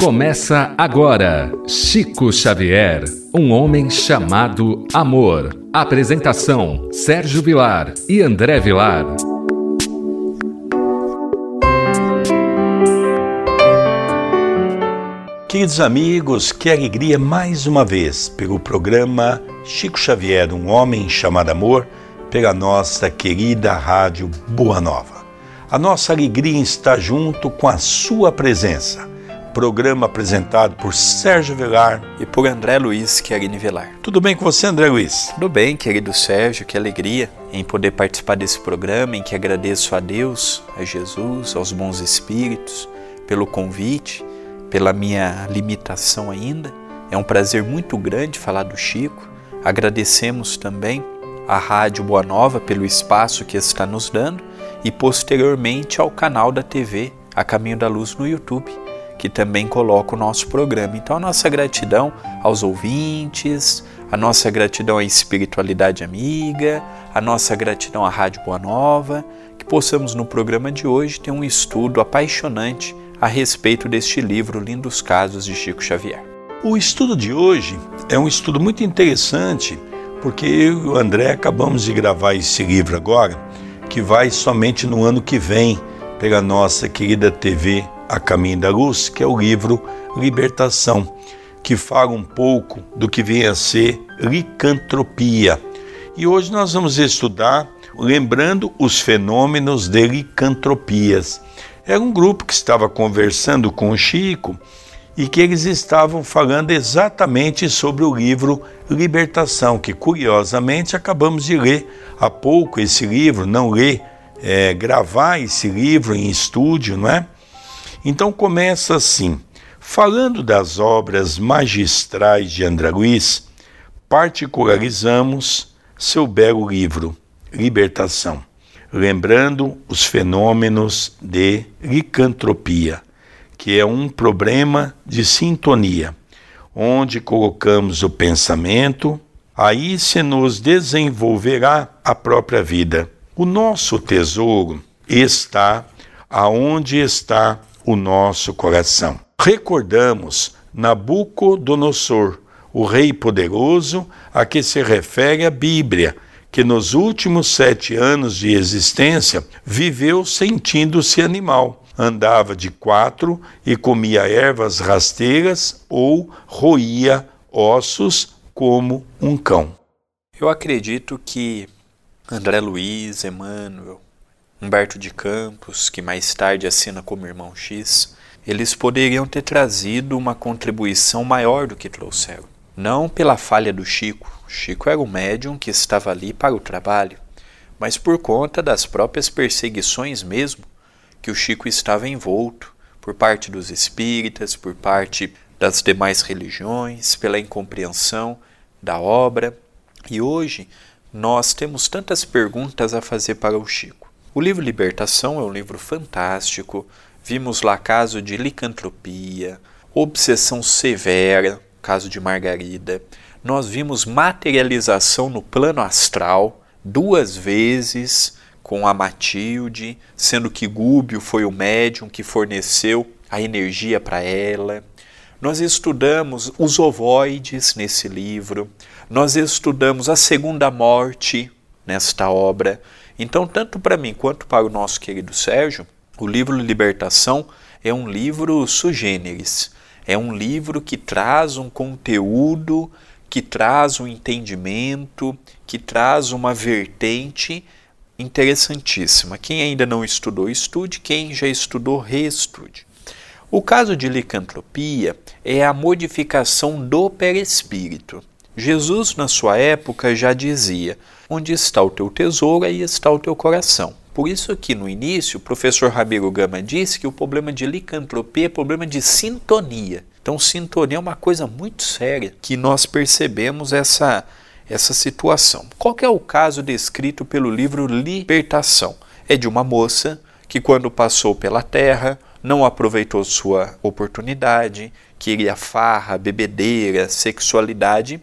Começa agora Chico Xavier, um homem chamado amor. Apresentação: Sérgio Vilar e André Vilar. Queridos amigos, que alegria mais uma vez pelo programa Chico Xavier, um homem chamado amor, pela nossa querida Rádio Boa Nova. A nossa alegria está junto com a sua presença. Programa apresentado por Sérgio Velar e por André Luiz Querini Velar. Tudo bem com você, André Luiz? Tudo bem, querido Sérgio, que alegria em poder participar desse programa, em que agradeço a Deus, a Jesus, aos bons espíritos, pelo convite, pela minha limitação ainda. É um prazer muito grande falar do Chico. Agradecemos também à Rádio Boa Nova pelo espaço que está nos dando e posteriormente ao canal da TV A Caminho da Luz no YouTube, que também coloca o nosso programa. Então, a nossa gratidão aos ouvintes, a nossa gratidão à espiritualidade amiga, a nossa gratidão à Rádio Boa Nova, que possamos no programa de hoje ter um estudo apaixonante a respeito deste livro Lindos Casos de Chico Xavier. O estudo de hoje é um estudo muito interessante porque eu e o André acabamos de gravar esse livro agora que vai somente no ano que vem pela nossa querida TV A Caminho da Luz, que é o livro Libertação, que fala um pouco do que vem a ser licantropia. E hoje nós vamos estudar lembrando os fenômenos de licantropias. Era um grupo que estava conversando com o Chico e que eles estavam falando exatamente sobre o livro Libertação, que curiosamente acabamos de ler há pouco esse livro, não ler, é, gravar esse livro em estúdio, não é? Então começa assim: falando das obras magistrais de André Luiz, particularizamos seu belo livro, Libertação, lembrando os fenômenos de licantropia que é um problema de sintonia, onde colocamos o pensamento, aí se nos desenvolverá a própria vida. O nosso tesouro está aonde está o nosso coração. Recordamos Nabucodonosor, o rei poderoso a que se refere a Bíblia, que nos últimos sete anos de existência viveu sentindo-se animal andava de quatro e comia ervas rasteiras ou roía ossos como um cão. Eu acredito que André Luiz, Emmanuel, Humberto de Campos, que mais tarde assina como Irmão X, eles poderiam ter trazido uma contribuição maior do que trouxeram. Não pela falha do Chico, Chico era um médium que estava ali para o trabalho, mas por conta das próprias perseguições mesmo que o Chico estava envolto por parte dos espíritas, por parte das demais religiões, pela incompreensão da obra. E hoje nós temos tantas perguntas a fazer para o Chico. O livro Libertação é um livro fantástico. Vimos lá caso de licantropia, obsessão severa, caso de Margarida. Nós vimos materialização no plano astral duas vezes com a Matilde, sendo que Gúbio foi o médium que forneceu a energia para ela. Nós estudamos os ovoides nesse livro, nós estudamos a segunda morte nesta obra. Então, tanto para mim quanto para o nosso querido Sérgio, o livro Libertação é um livro sugêneres, é um livro que traz um conteúdo, que traz um entendimento, que traz uma vertente interessantíssima. Quem ainda não estudou, estude, quem já estudou, reestude. O caso de licantropia é a modificação do perispírito. Jesus, na sua época, já dizia: Onde está o teu tesouro, aí está o teu coração. Por isso que no início o professor Ramiro Gama disse que o problema de licantropia é problema de sintonia. Então, sintonia é uma coisa muito séria que nós percebemos essa essa situação. Qual é o caso descrito pelo livro Libertação? É de uma moça que, quando passou pela terra, não aproveitou sua oportunidade, queria farra, bebedeira, sexualidade,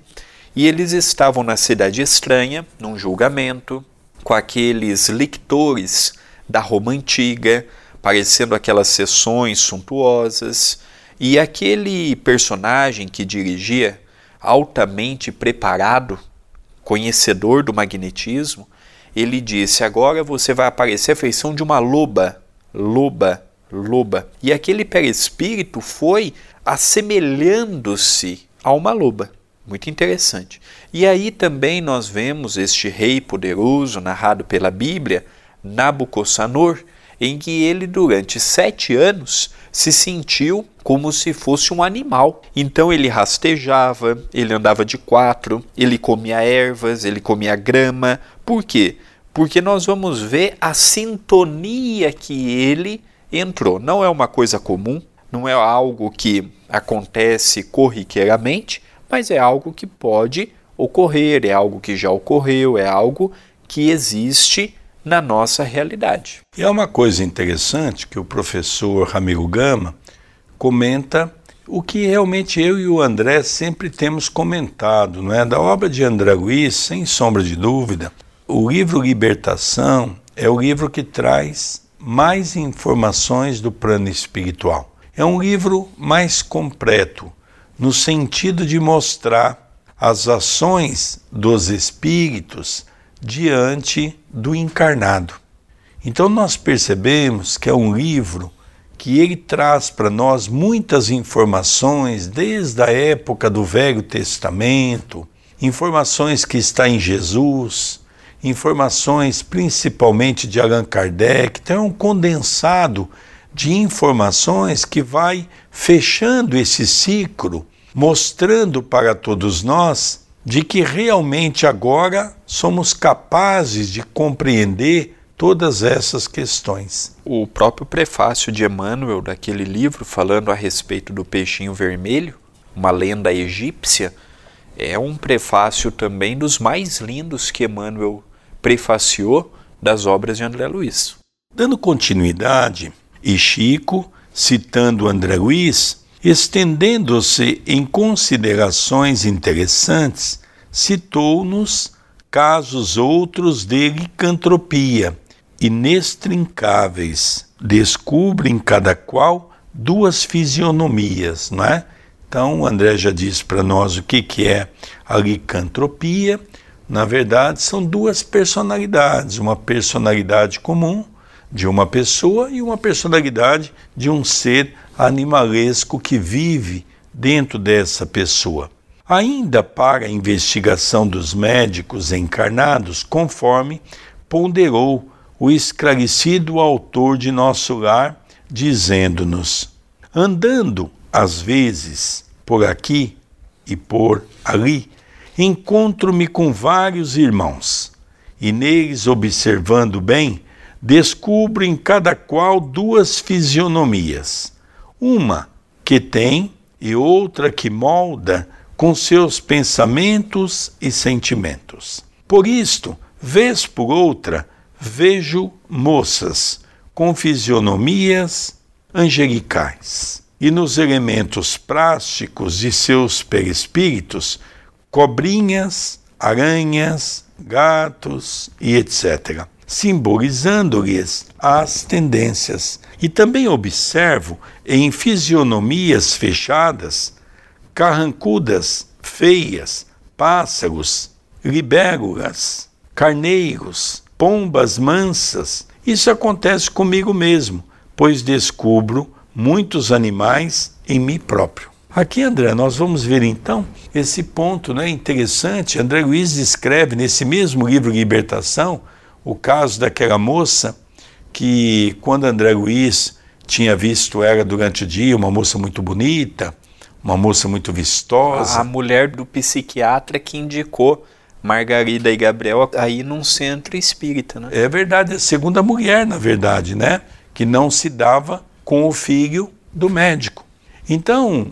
e eles estavam na cidade estranha, num julgamento, com aqueles lictores da Roma antiga, parecendo aquelas sessões suntuosas, E aquele personagem que dirigia, altamente preparado, conhecedor do magnetismo, ele disse: Agora você vai aparecer a feição de uma loba, loba, loba. E aquele perispírito foi assemelhando-se a uma loba. Muito interessante. E aí também nós vemos este rei poderoso, narrado pela Bíblia, Nabucodonosor, em que ele, durante sete anos, se sentiu como se fosse um animal. Então ele rastejava, ele andava de quatro, ele comia ervas, ele comia grama. Por quê? Porque nós vamos ver a sintonia que ele entrou. Não é uma coisa comum, não é algo que acontece corriqueiramente, mas é algo que pode ocorrer, é algo que já ocorreu, é algo que existe na nossa realidade. E é uma coisa interessante que o professor Ramiro Gama comenta o que realmente eu e o André sempre temos comentado, não é? Da obra de André Luiz, sem sombra de dúvida, o livro Libertação é o livro que traz mais informações do plano espiritual. É um livro mais completo, no sentido de mostrar as ações dos espíritos diante do encarnado. Então nós percebemos que é um livro que ele traz para nós muitas informações desde a época do Velho Testamento, informações que está em Jesus, informações principalmente de Allan Kardec, então é um condensado de informações que vai fechando esse ciclo, mostrando para todos nós de que realmente agora somos capazes de compreender todas essas questões. O próprio prefácio de Emmanuel daquele livro falando a respeito do peixinho vermelho, uma lenda egípcia, é um prefácio também dos mais lindos que Emmanuel prefaciou das obras de André Luiz. Dando continuidade, e Chico, citando André Luiz, estendendo-se em considerações interessantes, citou-nos casos outros de licantropia, inextrincáveis, descobrem cada qual duas fisionomias, não é? Então, André já disse para nós o que, que é a licantropia, na verdade, são duas personalidades: uma personalidade comum de uma pessoa e uma personalidade de um ser animalesco que vive dentro dessa pessoa. Ainda para a investigação dos médicos encarnados, conforme ponderou o esclarecido autor de nosso lar, dizendo-nos: andando às vezes por aqui e por ali, encontro-me com vários irmãos, e neles, observando bem, descubro em cada qual duas fisionomias, uma que tem e outra que molda com seus pensamentos e sentimentos. Por isto, vez por outra, vejo moças com fisionomias angelicais. E nos elementos plásticos de seus perispíritos, cobrinhas, aranhas, gatos e etc., simbolizando-lhes as tendências. E também observo em fisionomias fechadas, carrancudas, feias, pássaros, libélulas, carneiros, pombas mansas. Isso acontece comigo mesmo, pois descubro muitos animais em mim próprio. Aqui, André, nós vamos ver então esse ponto né, interessante. André Luiz descreve nesse mesmo livro Libertação o caso daquela moça que, quando André Luiz tinha visto ela durante o dia, uma moça muito bonita, uma moça muito vistosa. A mulher do psiquiatra que indicou Margarida e Gabriel aí num centro espírita, né? É verdade, a segunda mulher, na verdade, né? Que não se dava com o filho do médico. Então,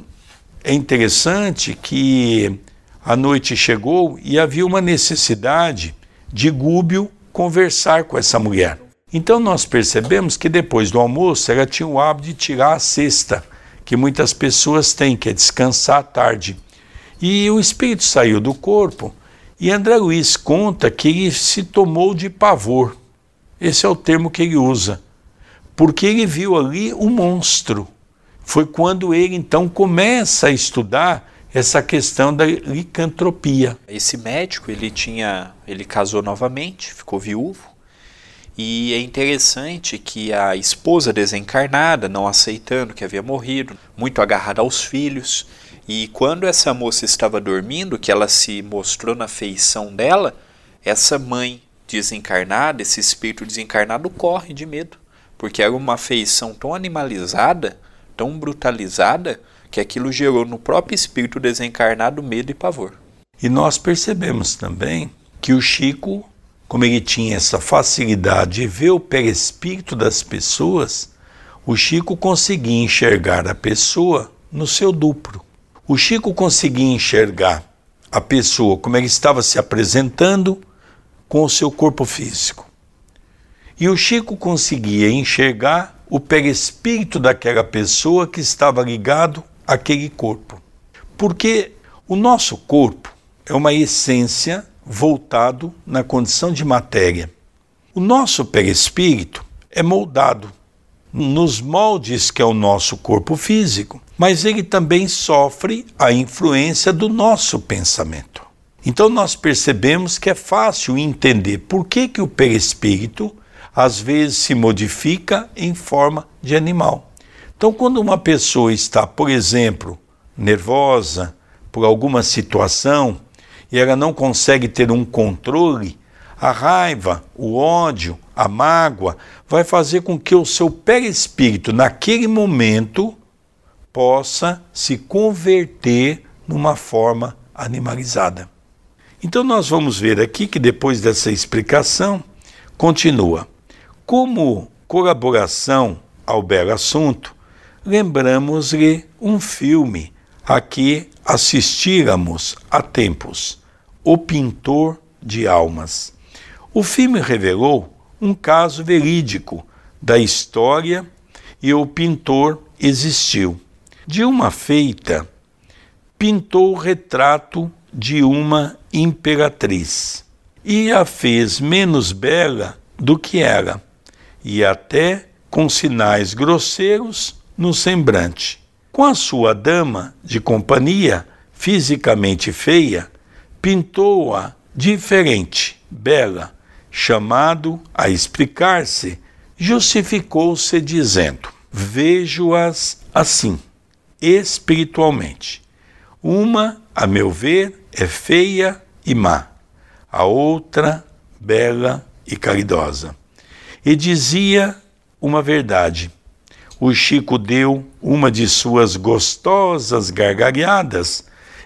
é interessante que a noite chegou e havia uma necessidade de Gúbio conversar com essa mulher. Então nós percebemos que depois do almoço ela tinha o hábito de tirar a cesta, que muitas pessoas têm, que é descansar à tarde. E o espírito saiu do corpo e André Luiz conta que ele se tomou de pavor. Esse é o termo que ele usa. Porque ele viu ali um monstro foi quando ele então começa a estudar essa questão da licantropia. Esse médico, ele tinha, ele casou novamente, ficou viúvo, e é interessante que a esposa desencarnada, não aceitando que havia morrido, muito agarrada aos filhos, e quando essa moça estava dormindo, que ela se mostrou na feição dela, essa mãe desencarnada, esse espírito desencarnado corre de medo, porque era uma feição tão animalizada, tão brutalizada, que aquilo gerou no próprio espírito desencarnado medo e pavor. E nós percebemos também que o Chico, como ele tinha essa facilidade de ver o perispírito das pessoas, o Chico conseguia enxergar a pessoa no seu duplo. O Chico conseguia enxergar a pessoa como ele estava se apresentando com o seu corpo físico. E o Chico conseguia enxergar o perispírito daquela pessoa que estava ligado àquele corpo. Porque o nosso corpo é uma essência voltado na condição de matéria. O nosso perispírito é moldado nos moldes que é o nosso corpo físico, mas ele também sofre a influência do nosso pensamento. Então nós percebemos que é fácil entender por que, que o perispírito às vezes se modifica em forma de animal. Então, quando uma pessoa está, por exemplo, nervosa por alguma situação e ela não consegue ter um controle, a raiva, o ódio, a mágoa vai fazer com que o seu perispírito, naquele momento, possa se converter numa forma animalizada. Então, nós vamos ver aqui que depois dessa explicação, continua. Como colaboração ao belo assunto, lembramos-lhe um filme a que assistíramos há tempos, O Pintor de Almas. O filme revelou um caso verídico da história e o pintor existiu. De uma feita, pintou o retrato de uma imperatriz e a fez menos bela do que era, e até com sinais grosseiros no semblante. Com a sua dama de companhia, fisicamente feia, pintou-a diferente, bela, chamado a explicar-se, justificou-se dizendo: Vejo-as assim, espiritualmente. Uma, a meu ver, é feia e má, a outra bela e caridosa. E dizia uma verdade. O Chico deu uma de suas gostosas gargalhadas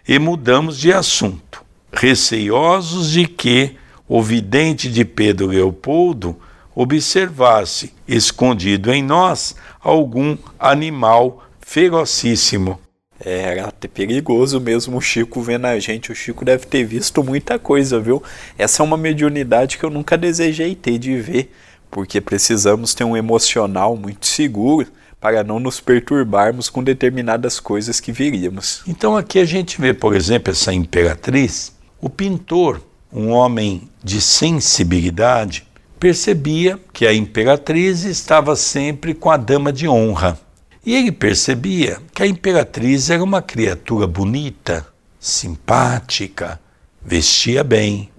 e mudamos de assunto, receiosos de que o vidente de Pedro Leopoldo observasse, escondido em nós, algum animal ferocíssimo é, era até perigoso mesmo o Chico vendo a gente. O Chico deve ter visto muita coisa, viu? Essa é uma mediunidade que eu nunca desejei ter de ver, porque precisamos ter um emocional muito seguro para não nos perturbarmos com determinadas coisas que viríamos. Então aqui a gente vê, por exemplo, essa imperatriz, o pintor, um homem de sensibilidade, percebia que a imperatriz estava sempre com a dama de honra. E ele percebia que a imperatriz era uma criatura bonita, simpática, vestia bem.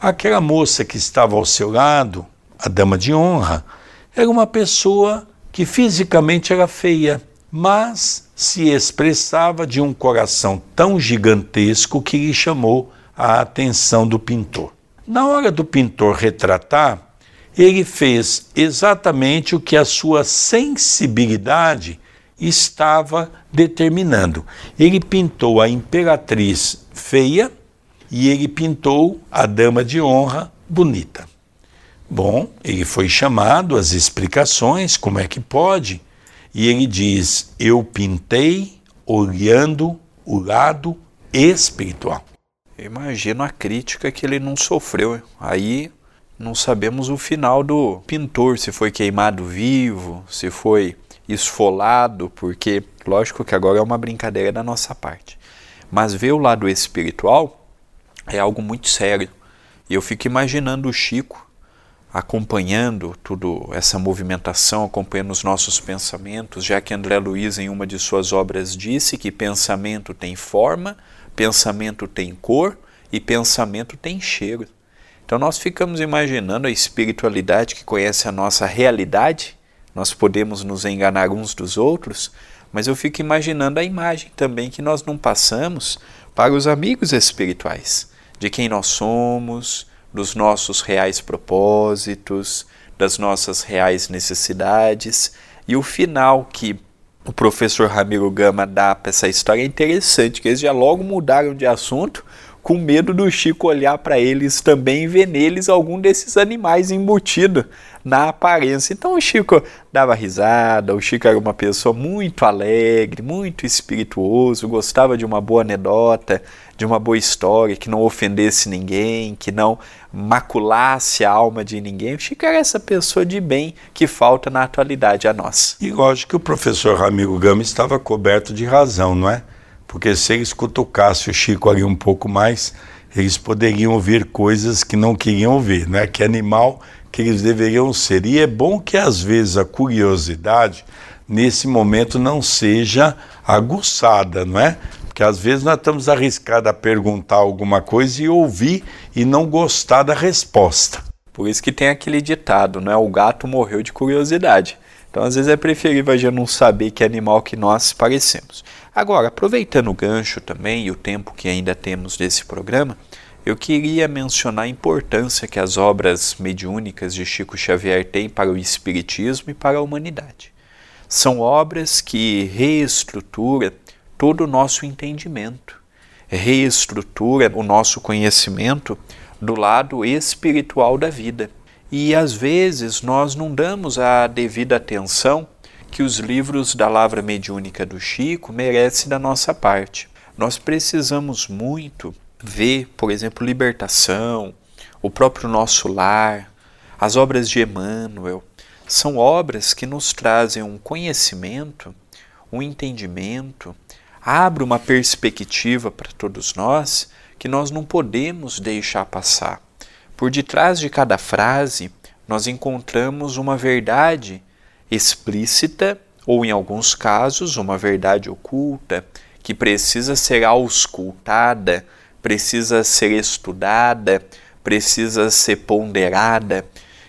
Aquela moça que estava ao seu lado, a dama de honra, era uma pessoa que fisicamente era feia, mas se expressava de um coração tão gigantesco que lhe chamou a atenção do pintor. Na hora do pintor retratar, ele fez exatamente o que a sua sensibilidade estava determinando. Ele pintou a imperatriz feia e ele pintou a dama de honra bonita. Bom, ele foi chamado às explicações, como é que pode? E ele diz: Eu pintei olhando o lado espiritual. imagino a crítica que ele não sofreu. Aí não sabemos o final do pintor, se foi queimado vivo, se foi esfolado, porque lógico que agora é uma brincadeira da nossa parte. Mas ver o lado espiritual é algo muito sério. E eu fico imaginando o Chico acompanhando tudo essa movimentação, acompanhando os nossos pensamentos, já que André Luiz em uma de suas obras disse que pensamento tem forma, pensamento tem cor e pensamento tem cheiro. Então nós ficamos imaginando a espiritualidade que conhece a nossa realidade, nós podemos nos enganar uns dos outros, mas eu fico imaginando a imagem também que nós não passamos para os amigos espirituais, de quem nós somos, dos nossos reais propósitos, das nossas reais necessidades. E o final que o professor Ramiro Gama dá para essa história é interessante, que eles já logo mudaram de assunto com medo do Chico olhar para eles também e ver neles algum desses animais embutido na aparência. Então o Chico dava risada, o Chico era uma pessoa muito alegre, muito espirituoso, gostava de uma boa anedota, de uma boa história, que não ofendesse ninguém, que não maculasse a alma de ninguém. Chico era essa pessoa de bem que falta na atualidade a nós. E lógico que o professor Ramiro Gama estava coberto de razão, não é? porque se eles cutucassem o Chico ali um pouco mais, eles poderiam ouvir coisas que não queriam ouvir, né? Que animal que eles deveriam ser. E é bom que às vezes a curiosidade nesse momento não seja aguçada, não é? Porque às vezes nós estamos arriscados a perguntar alguma coisa e ouvir e não gostar da resposta. Por isso que tem aquele ditado, não é? O gato morreu de curiosidade. Então, às vezes é preferível a gente não saber que animal que nós parecemos. Agora, aproveitando o gancho também e o tempo que ainda temos desse programa, eu queria mencionar a importância que as obras mediúnicas de Chico Xavier têm para o Espiritismo e para a humanidade. São obras que reestruturam todo o nosso entendimento, reestrutura o nosso conhecimento do lado espiritual da vida. E às vezes nós não damos a devida atenção que os livros da Lavra Mediúnica do Chico merecem da nossa parte. Nós precisamos muito ver, por exemplo, Libertação, o próprio Nosso Lar, as obras de Emmanuel. São obras que nos trazem um conhecimento, um entendimento, abre uma perspectiva para todos nós que nós não podemos deixar passar. Por detrás de cada frase, nós encontramos uma verdade explícita ou, em alguns casos, uma verdade oculta que precisa ser auscultada, precisa ser estudada, precisa ser ponderada.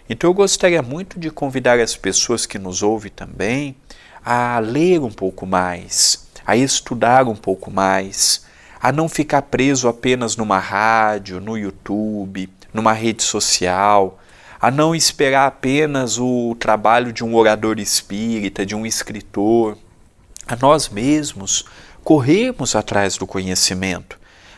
Então, eu gostaria muito de convidar as pessoas que nos ouvem também a ler um pouco mais, a estudar um pouco mais, a não ficar preso apenas numa rádio, no YouTube, numa rede social, a não esperar apenas o trabalho de um orador espírita, de um escritor, a nós mesmos corrermos atrás do conhecimento.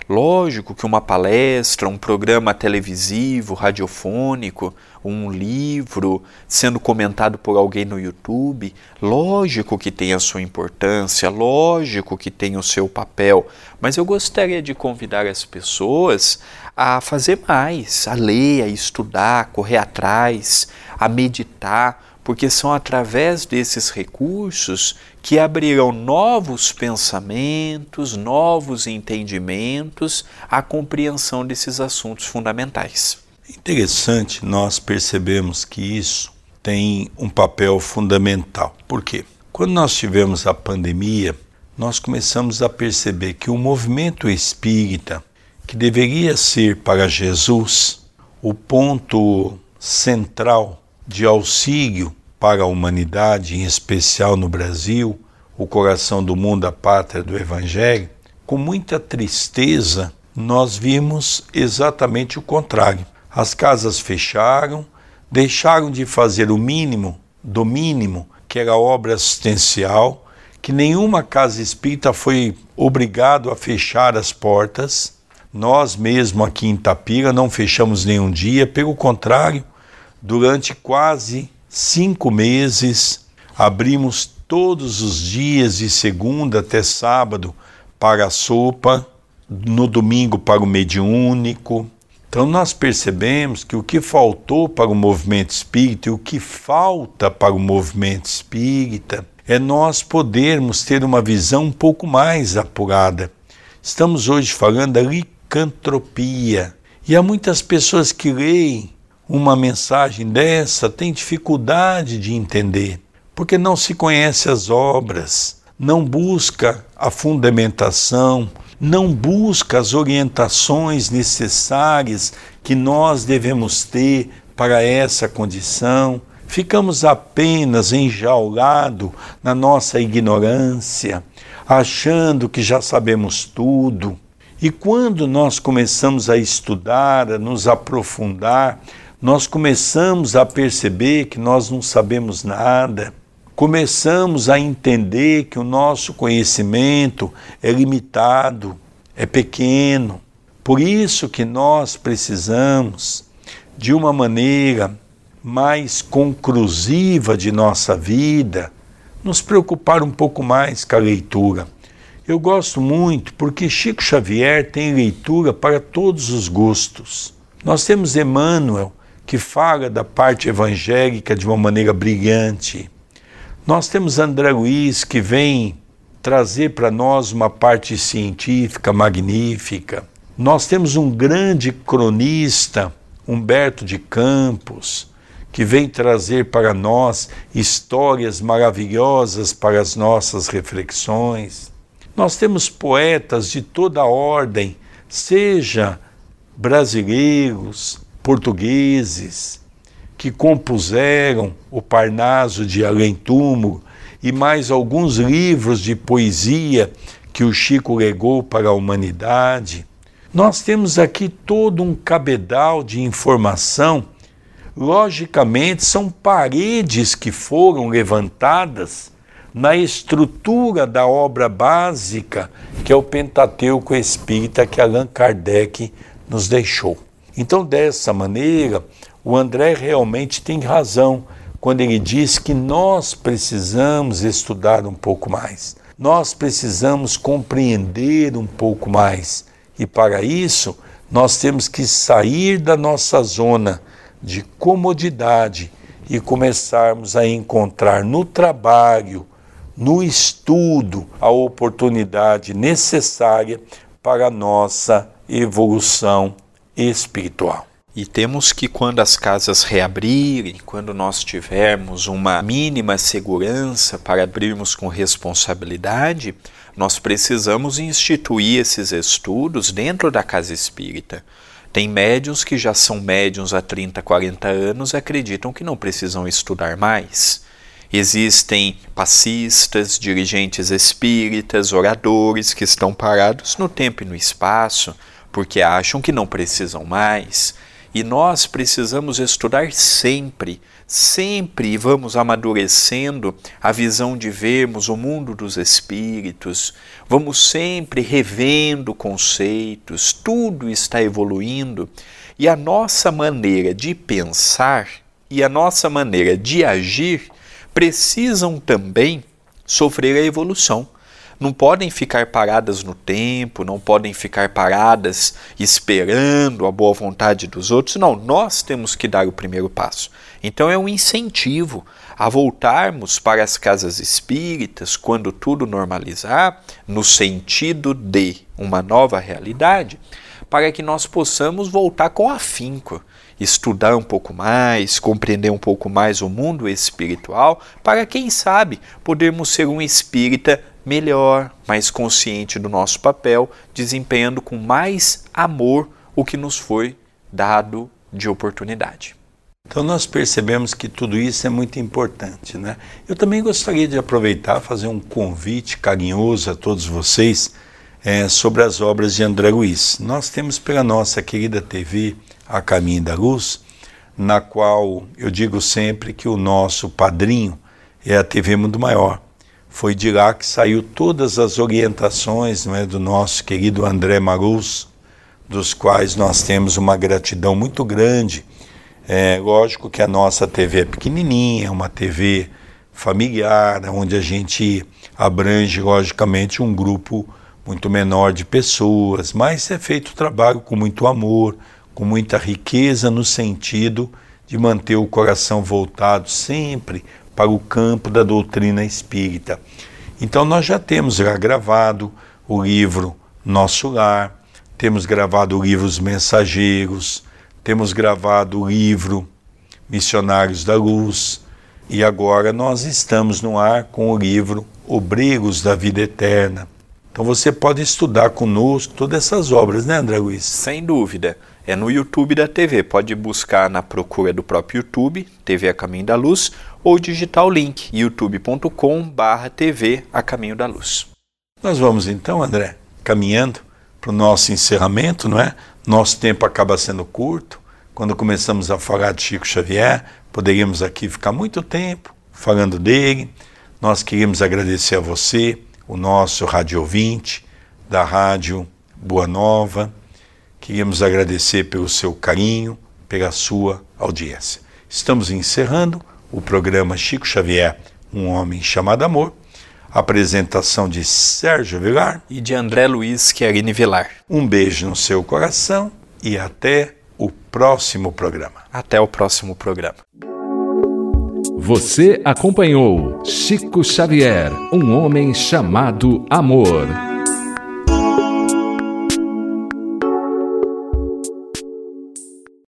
Lógico que uma palestra, um programa televisivo, radiofônico, um livro sendo comentado por alguém no YouTube, lógico que tem a sua importância, lógico que tem o seu papel, mas eu gostaria de convidar as pessoas a fazer mais, a ler, a estudar, a correr atrás, a meditar, porque são através desses recursos que abrirão novos pensamentos, novos entendimentos, a compreensão desses assuntos fundamentais. Interessante nós percebemos que isso tem um papel fundamental. Por quê? Quando nós tivemos a pandemia, nós começamos a perceber que o movimento espírita, que deveria ser para Jesus o ponto central de auxílio para a humanidade, em especial no Brasil, o coração do mundo, a pátria do Evangelho, com muita tristeza nós vimos exatamente o contrário. As casas fecharam, deixaram de fazer o mínimo do mínimo, que era obra assistencial, que nenhuma casa espírita foi obrigado a fechar as portas. Nós mesmo aqui em Tapira não fechamos nenhum dia, pelo contrário, durante quase cinco meses abrimos todos os dias de segunda até sábado para a sopa, no domingo para o mediúnico, então nós percebemos que o que faltou para o movimento espírita e o que falta para o movimento espírita é nós podermos ter uma visão um pouco mais apurada. Estamos hoje falando da licantropia. E há muitas pessoas que leem uma mensagem dessa tem dificuldade de entender, porque não se conhece as obras, não busca a fundamentação, não busca as orientações necessárias que nós devemos ter para essa condição. Ficamos apenas enjaulados na nossa ignorância, achando que já sabemos tudo. E quando nós começamos a estudar, a nos aprofundar, nós começamos a perceber que nós não sabemos nada, começamos a entender que o nosso conhecimento é limitado, é pequeno. Por isso que nós precisamos, de uma maneira mais conclusiva de nossa vida, nos preocupar um pouco mais com a leitura. Eu gosto muito porque Chico Xavier tem leitura para todos os gostos. Nós temos Emmanuel, que fala da parte evangélica de uma maneira brilhante. Nós temos André Luiz, que vem trazer para nós uma parte científica magnífica. Nós temos um grande cronista, Humberto de Campos, que vem trazer para nós histórias maravilhosas para as nossas reflexões. Nós temos poetas de toda ordem, seja brasileiros, portugueses que compuseram o Parnaso de Além Túmulo e mais alguns livros de poesia que o Chico legou para a humanidade. Nós temos aqui todo um cabedal de informação. Logicamente, são paredes que foram levantadas na estrutura da obra básica que é o Pentateuco Espírita que Allan Kardec nos deixou. Então, dessa maneira, o André realmente tem razão quando ele diz que nós precisamos estudar um pouco mais, nós precisamos compreender um pouco mais. E para isso, nós temos que sair da nossa zona de comodidade e começarmos a encontrar no trabalho, no estudo, a oportunidade necessária para a nossa evolução espiritual. E temos que, quando as casas reabrirem, quando nós tivermos uma mínima segurança para abrirmos com responsabilidade, nós precisamos instituir esses estudos dentro da casa espírita. Tem médiums que já são médiums há 30, 40 anos e acreditam que não precisam estudar mais. Existem passistas, dirigentes espíritas, oradores que estão parados no tempo e no espaço porque acham que não precisam mais. E nós precisamos estudar sempre, sempre, vamos amadurecendo a visão de vermos o mundo dos espíritos, vamos sempre revendo conceitos, tudo está evoluindo. E a nossa maneira de pensar e a nossa maneira de agir precisam também sofrer a evolução não podem ficar paradas no tempo, não podem ficar paradas esperando a boa vontade dos outros. Não, nós temos que dar o primeiro passo. Então é um incentivo a voltarmos para as casas espíritas quando tudo normalizar, no sentido de uma nova realidade, para que nós possamos voltar com afinco estudar um pouco mais, compreender um pouco mais o mundo espiritual, para quem sabe podermos ser um espírita melhor, mais consciente do nosso papel, desempenhando com mais amor o que nos foi dado de oportunidade. Então nós percebemos que tudo isso é muito importante, né? Eu também gostaria de aproveitar fazer um convite carinhoso a todos vocês é, sobre as obras de André Luiz. Nós temos pela nossa querida TV A Caminho da Luz, na qual eu digo sempre que o nosso padrinho é a TV Mundo Maior. Foi de lá que saiu todas as orientações não é, do nosso querido André Marus, dos quais nós temos uma gratidão muito grande. É, lógico que a nossa TV é pequenininha, é uma TV familiar, onde a gente abrange, logicamente, um grupo muito menor de pessoas, mas é feito o trabalho com muito amor, com muita riqueza, no sentido de manter o coração voltado sempre para o campo da doutrina espírita. Então nós já temos já gravado o livro Nosso Lar, temos gravado o livro Os Mensageiros, temos gravado o livro Missionários da Luz e agora nós estamos no ar com o livro Obreiros da Vida Eterna. Então você pode estudar conosco todas essas obras, né, André Luiz? Sem dúvida. É no YouTube da TV. Pode buscar na procura do próprio YouTube, TV A Caminho da Luz, ou digitar o link youtube.com/barra TV A Caminho da Luz. Nós vamos então, André, caminhando para o nosso encerramento, não é? Nosso tempo acaba sendo curto. Quando começamos a falar de Chico Xavier, poderíamos aqui ficar muito tempo falando dele. Nós queríamos agradecer a você, o nosso rádio ouvinte da Rádio Boa Nova. Queríamos agradecer pelo seu carinho, pela sua audiência. Estamos encerrando o programa Chico Xavier, um homem chamado amor. Apresentação de Sérgio Vilar e de André Luiz Chiarini Vilar. Um beijo no seu coração e até o próximo programa. Até o próximo programa. Você acompanhou Chico Xavier, um homem chamado amor.